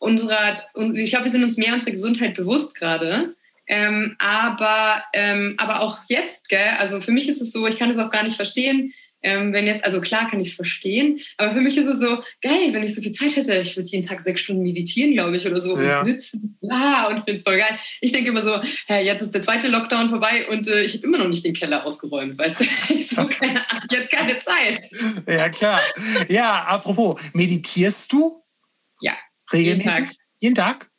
Speaker 2: unserer, und ich glaube, wir sind uns mehr unserer Gesundheit bewusst gerade. Ähm, aber, ähm, aber auch jetzt, gell? Also für mich ist es so, ich kann es auch gar nicht verstehen, ähm, wenn jetzt, also klar kann ich es verstehen, aber für mich ist es so, geil, wenn ich so viel Zeit hätte, ich würde jeden Tag sechs Stunden meditieren, glaube ich, oder so, und
Speaker 1: Ja.
Speaker 2: es nützen. Ja, und ich finde es voll geil. Ich denke immer so, hey, jetzt ist der zweite Lockdown vorbei und äh, ich habe immer noch nicht den Keller ausgeräumt, weißt du? Ich so, keine Ahnung, ich hatte keine Zeit.
Speaker 1: ja, klar. Ja, apropos, meditierst du
Speaker 2: Ja,
Speaker 1: regelmäßig?
Speaker 2: jeden Tag.
Speaker 1: Jeden Tag?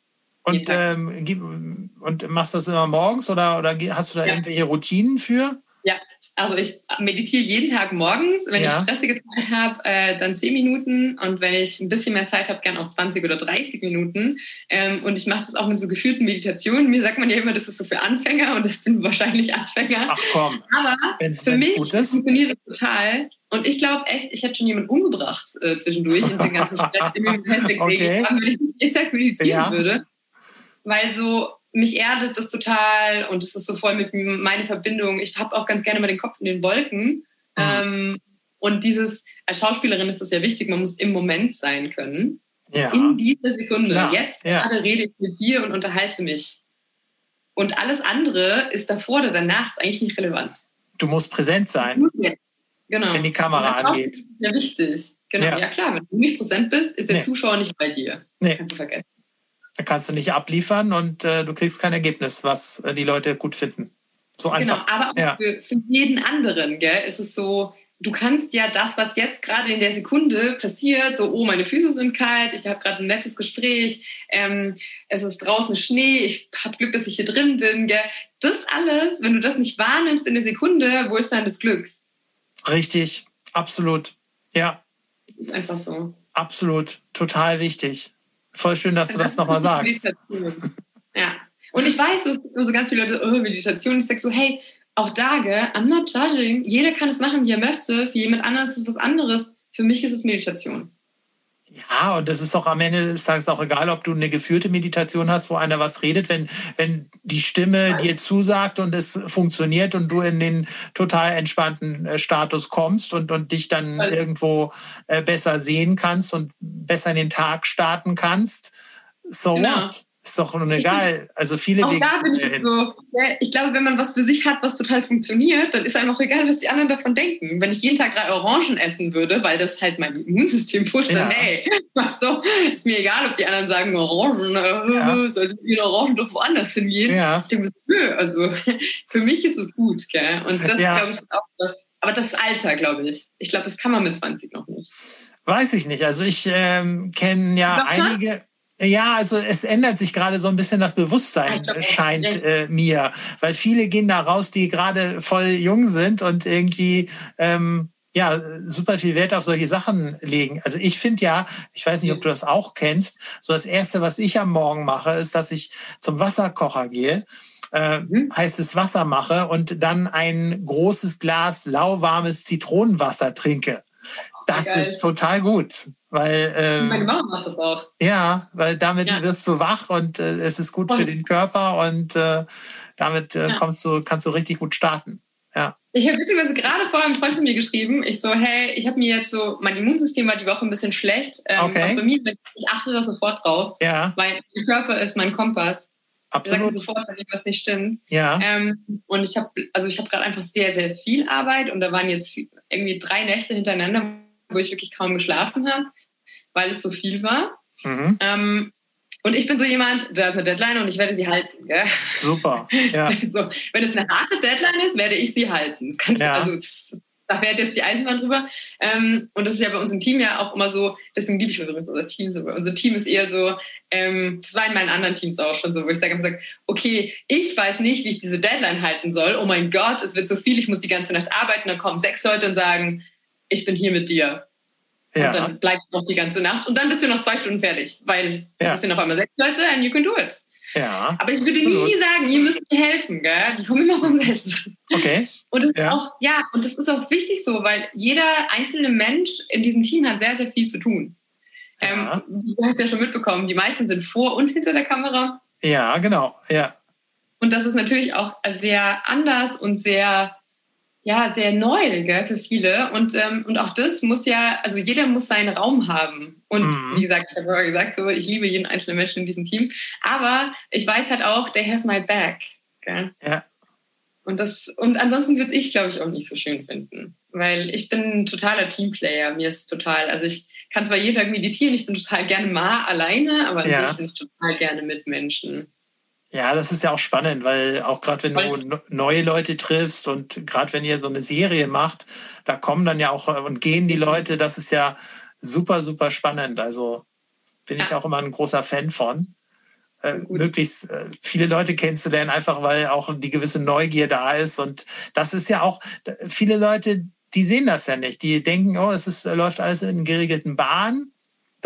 Speaker 1: Und,
Speaker 2: Jeden Tag.
Speaker 1: Ähm, und machst das immer morgens oder, oder hast du da
Speaker 2: Ja.
Speaker 1: irgendwelche Routinen für?
Speaker 2: Also ich meditiere jeden Tag morgens. Wenn
Speaker 1: Ja.
Speaker 2: ich stressige Zeit habe, äh, dann 10 Minuten. Und wenn ich ein bisschen mehr Zeit habe, gern auch 20 oder 30 Minuten. Ähm, und ich mache das auch mit so gefühlten Meditationen. Mir sagt man ja immer, das ist so für Anfänger und das bin wahrscheinlich Anfänger.
Speaker 1: Ach komm,
Speaker 2: Aber
Speaker 1: wenn es
Speaker 2: für mich
Speaker 1: gut ist.
Speaker 2: funktioniert das total. Und ich glaube echt, ich hätte schon jemanden umgebracht äh, zwischendurch in den ganzen Stress, den wir mit Hashtag
Speaker 1: Okay.
Speaker 2: haben, wenn ich jeden Tag meditieren
Speaker 1: Ja.
Speaker 2: würde. Weil so mich erdet das total und es ist so voll mit meiner Verbindung. Ich habe auch ganz gerne mal den Kopf in den Wolken. Mhm. Ähm, und dieses, als Schauspielerin ist es ja wichtig, man muss im Moment sein können. Ja. In dieser Sekunde. Klar. Jetzt ja. gerade rede ich mit dir und unterhalte mich. Und alles andere ist davor oder danach ist eigentlich nicht relevant.
Speaker 1: Du musst präsent sein.
Speaker 2: Genau.
Speaker 1: Wenn die Kamera angeht.
Speaker 2: Ja, wichtig. Genau. Ja. ja. klar, wenn du nicht präsent bist, ist der nee. Zuschauer nicht bei dir.
Speaker 1: Nee. Kannst du vergessen. Da kannst du nicht abliefern und äh, du kriegst kein Ergebnis, was äh, die Leute gut finden. So genau, einfach.
Speaker 2: Genau, aber auch ja. für, für, jeden anderen gell, ist es so, du kannst ja das, was jetzt gerade in der Sekunde passiert, so, oh, meine Füße sind kalt, ich habe gerade ein nettes Gespräch, ähm, es ist draußen Schnee, ich habe Glück, dass ich hier drin bin. Gell? Das alles, wenn du das nicht wahrnimmst in der Sekunde, wo ist dann das Glück?
Speaker 1: Richtig, absolut. Ja.
Speaker 2: Das ist einfach so.
Speaker 1: Absolut, total wichtig. Voll schön, dass du das, das nochmal sagst.
Speaker 2: Ja. Und ich weiß, es gibt so ganz viele Leute, oh, Meditation. Ich sage so, hey, auch da, gell, I'm not judging. Jeder kann es machen, wie er möchte. Für jemand anderes ist es was anderes. Für mich ist es Meditation.
Speaker 1: Ja, und das ist auch am Ende des Tages auch egal, ob du eine geführte Meditation hast, wo einer was redet, wenn, wenn die Stimme dir zusagt und es funktioniert und du in den total entspannten äh, Status kommst und, und dich dann ja. irgendwo äh, besser sehen kannst und besser in den Tag starten kannst. So genau. what? Ist doch nun egal. Also viele
Speaker 2: auch Wege. Da bin ich, so, ich glaube, wenn man was für sich hat, was total funktioniert, dann ist einem auch egal, was die anderen davon denken. Wenn ich jeden Tag drei Orangen essen würde, weil das halt mein Immunsystem pusht, ja. dann hey, was so, ist mir egal, ob die anderen sagen Orangen, äh, ja. soll ihre Orangen doch woanders hingehen. Ja. Ich denke, nö, also für mich ist es gut, gell? Und das ja. glaube ich auch das. Aber das Alter, glaube ich. Ich glaube, das kann man mit 20 noch nicht.
Speaker 1: Weiß ich nicht. Also ich ähm, kenne ja einige. Ja, also es ändert sich gerade so ein bisschen das Bewusstsein, scheint äh, mir. Weil viele gehen da raus, die gerade voll jung sind und irgendwie ähm, ja super viel Wert auf solche Sachen legen. Also ich finde ja, ich weiß nicht, ob du das auch kennst, so das Erste, was ich am Morgen mache, ist, dass ich zum Wasserkocher gehe. Äh, mhm. heißes Wasser mache und dann ein großes Glas lauwarmes Zitronenwasser trinke. Das Geil. ist total gut, weil ähm,
Speaker 2: meine Mama macht das auch.
Speaker 1: Ja, weil damit ja. wirst du wach und äh, es ist gut Voll. für den Körper und äh, damit äh, ja. kommst du kannst du richtig gut starten. Ja.
Speaker 2: Ich habe witzigerweise gerade vorher einem Freund von mir geschrieben. Ich so, hey, ich habe mir jetzt so, mein Immunsystem war die Woche ein bisschen schlecht. Ähm, okay. bei mir, ich achte da sofort drauf. Ja. Weil mein Körper ist mein Kompass. Absolut. Ich sage sofort, wenn etwas nicht stimmt. Ja. Ähm, und ich habe, also ich habe gerade einfach sehr, sehr viel Arbeit und da waren jetzt irgendwie drei Nächte hintereinander, wo ich wirklich kaum geschlafen habe, weil es so viel war. Mhm. Ähm, und ich bin so jemand, da ist eine Deadline und ich werde sie halten. Gell?
Speaker 1: Super. Ja.
Speaker 2: so, wenn es eine harte Deadline ist, werde ich sie halten. Das kannst ja. du, also das, da fährt jetzt die Eisenbahn drüber. Ähm, und das ist ja bei uns im Team ja auch immer so, deswegen liebe ich übrigens unser Team so. Unser Team ist eher so, ähm, das war in meinen anderen Teams auch schon so, wo ich sage, sage, okay, ich weiß nicht, wie ich diese Deadline halten soll. Oh mein Gott, es wird so viel, ich muss die ganze Nacht arbeiten. Dann kommen sechs Leute und sagen, ich bin hier mit dir. Ja. Und dann bleibst du noch die ganze Nacht und dann bist du noch zwei Stunden fertig, weil ja. es sind auf einmal sechs Leute and you can do it. Ja, Aber ich würde absolut. nie sagen, ihr müsst mir helfen, gell? Die kommen immer von selbst.
Speaker 1: Okay.
Speaker 2: Und das ja. ist auch, ja, und das ist auch wichtig so, weil jeder einzelne Mensch in diesem Team hat sehr, sehr viel zu tun. Ja. Ähm, du hast ja schon mitbekommen, die meisten sind vor und hinter der Kamera.
Speaker 1: Ja, genau, ja.
Speaker 2: Und das ist natürlich auch sehr anders und sehr ja sehr neu gell, für viele. Und, ähm, und auch das muss ja, also jeder muss seinen Raum haben. Und mhm. wie gesagt, ich habe vorher gesagt, so, ich liebe jeden einzelnen Menschen in diesem Team. Aber ich weiß halt auch, they have my back. Gell? Ja. Und, das, und ansonsten würde ich, glaube ich, auch nicht so schön finden. Weil ich bin ein totaler Teamplayer. Mir ist total, also ich kann zwar jeden Tag meditieren, ich bin total gerne mal alleine, aber ja. ich bin total gerne mit Menschen.
Speaker 1: Ja, das ist ja auch spannend, weil auch gerade wenn du neue Leute triffst und gerade wenn ihr so eine Serie macht, da kommen dann ja auch und gehen die Leute, das ist ja super, super spannend. Also bin ich auch immer ein großer Fan von. Äh, möglichst äh, viele Leute kennenzulernen, einfach weil auch die gewisse Neugier da ist. Und das ist ja auch, viele Leute, die sehen das ja nicht. Die denken, oh, es ist, läuft alles in geregelten Bahnen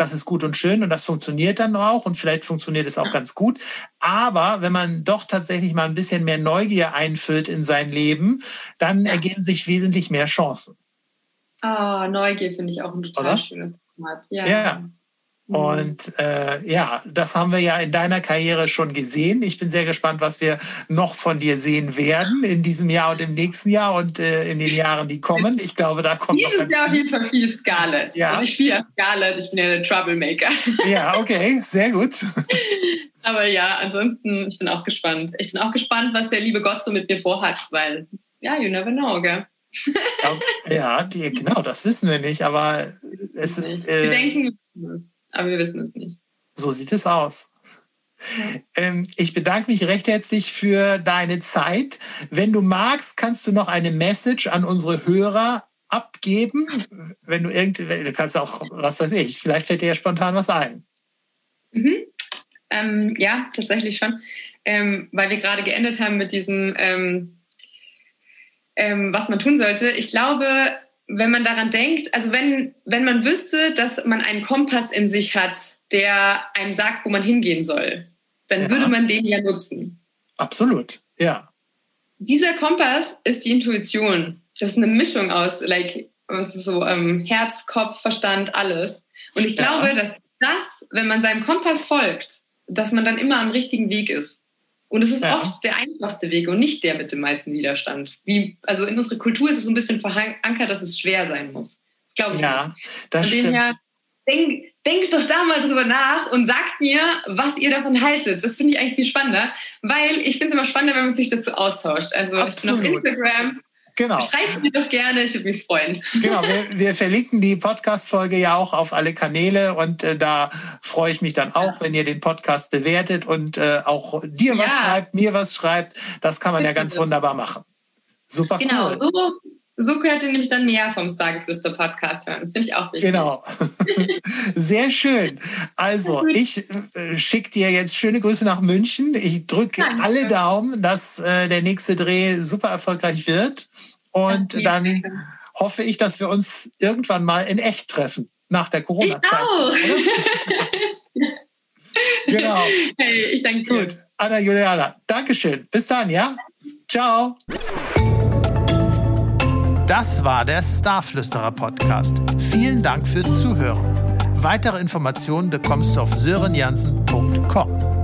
Speaker 1: das ist gut und schön und das funktioniert dann auch und vielleicht funktioniert es auch ja. ganz gut. Aber wenn man doch tatsächlich mal ein bisschen mehr Neugier einfüllt in sein Leben, dann ja. ergeben sich wesentlich mehr Chancen.
Speaker 2: Ah, oh, Neugier finde ich auch ein total Oder? schönes Format.
Speaker 1: Ja. ja. Mhm. Und äh, ja, das haben wir ja in deiner Karriere schon gesehen. Ich bin sehr gespannt, was wir noch von dir sehen werden in diesem Jahr und im nächsten Jahr und äh, in den Jahren, die kommen. Ich glaube, da kommt
Speaker 2: Dieses Jahr auf jeden Fall viel Scarlett. Ja. Und ich spiele ja Scarlett, ich bin ja der Troublemaker.
Speaker 1: Ja, okay, sehr gut.
Speaker 2: Aber ja, ansonsten, ich bin auch gespannt. Ich bin auch gespannt, was der liebe Gott so mit mir vorhat, weil, ja, you never know, gell?
Speaker 1: ja, die, genau, das wissen wir nicht, aber es ist.
Speaker 2: Äh, wir denken, es, aber wir wissen es nicht.
Speaker 1: So sieht es aus. Ähm, ich bedanke mich recht herzlich für deine Zeit. Wenn du magst, kannst du noch eine Message an unsere Hörer abgeben. Wenn du irgendwie, du kannst auch, was weiß ich, vielleicht fällt dir ja spontan was ein.
Speaker 2: Mhm. Ähm, ja, tatsächlich schon. Ähm, weil wir gerade geendet haben mit diesem, ähm, ähm, was man tun sollte. Ich glaube, wenn man daran denkt, also wenn, wenn man wüsste, dass man einen Kompass in sich hat, der einem sagt, wo man hingehen soll, dann ja. würde man den ja nutzen.
Speaker 1: Absolut, ja.
Speaker 2: Dieser Kompass ist die Intuition. Das ist eine Mischung aus like, was ist so ähm, Herz, Kopf, Verstand, alles. Und ich glaube, ja. dass das, wenn man seinem Kompass folgt, dass man dann immer am richtigen Weg ist. Und es ist ja. oft der einfachste Weg und nicht der mit dem meisten Widerstand. Wie, also in unserer Kultur ist es so ein bisschen verankert, dass es schwer sein muss. Das glaube ich.
Speaker 1: Ja, nicht. das Von stimmt. Her,
Speaker 2: denk, denkt doch da mal drüber nach und sagt mir, was ihr davon haltet. Das finde ich eigentlich viel spannender, weil ich finde es immer spannender, wenn man sich dazu austauscht. Also Absolut. ich bin auf Instagram Genau. Schreibt mir doch gerne, ich würde mich freuen.
Speaker 1: Genau, wir, wir verlinken die Podcast-Folge ja auch auf alle Kanäle und äh, da freue ich mich dann auch, wenn ihr den Podcast bewertet und äh, auch dir ja. was schreibt, mir was schreibt. Das kann man ja ganz wunderbar machen. Super
Speaker 2: genau,
Speaker 1: cool.
Speaker 2: So, so könnt ihr nämlich dann mehr vom Stargeflüster Podcast hören. Das finde ich auch wichtig.
Speaker 1: Genau. Sehr schön. Also, ich äh, schicke dir jetzt schöne Grüße nach München. Ich drücke alle Daumen, dass äh, der nächste Dreh super erfolgreich wird. Und dann hoffe ich, dass wir uns irgendwann mal in echt treffen, nach der Corona-Zeit. Ich auch. genau.
Speaker 2: Hey, ich danke
Speaker 1: dir. Gut. Anna Juliana, Dankeschön. Bis dann, ja? Ciao. Das war der Starflüsterer Podcast. Vielen Dank fürs Zuhören. Weitere Informationen bekommst du auf sörenjansen.com.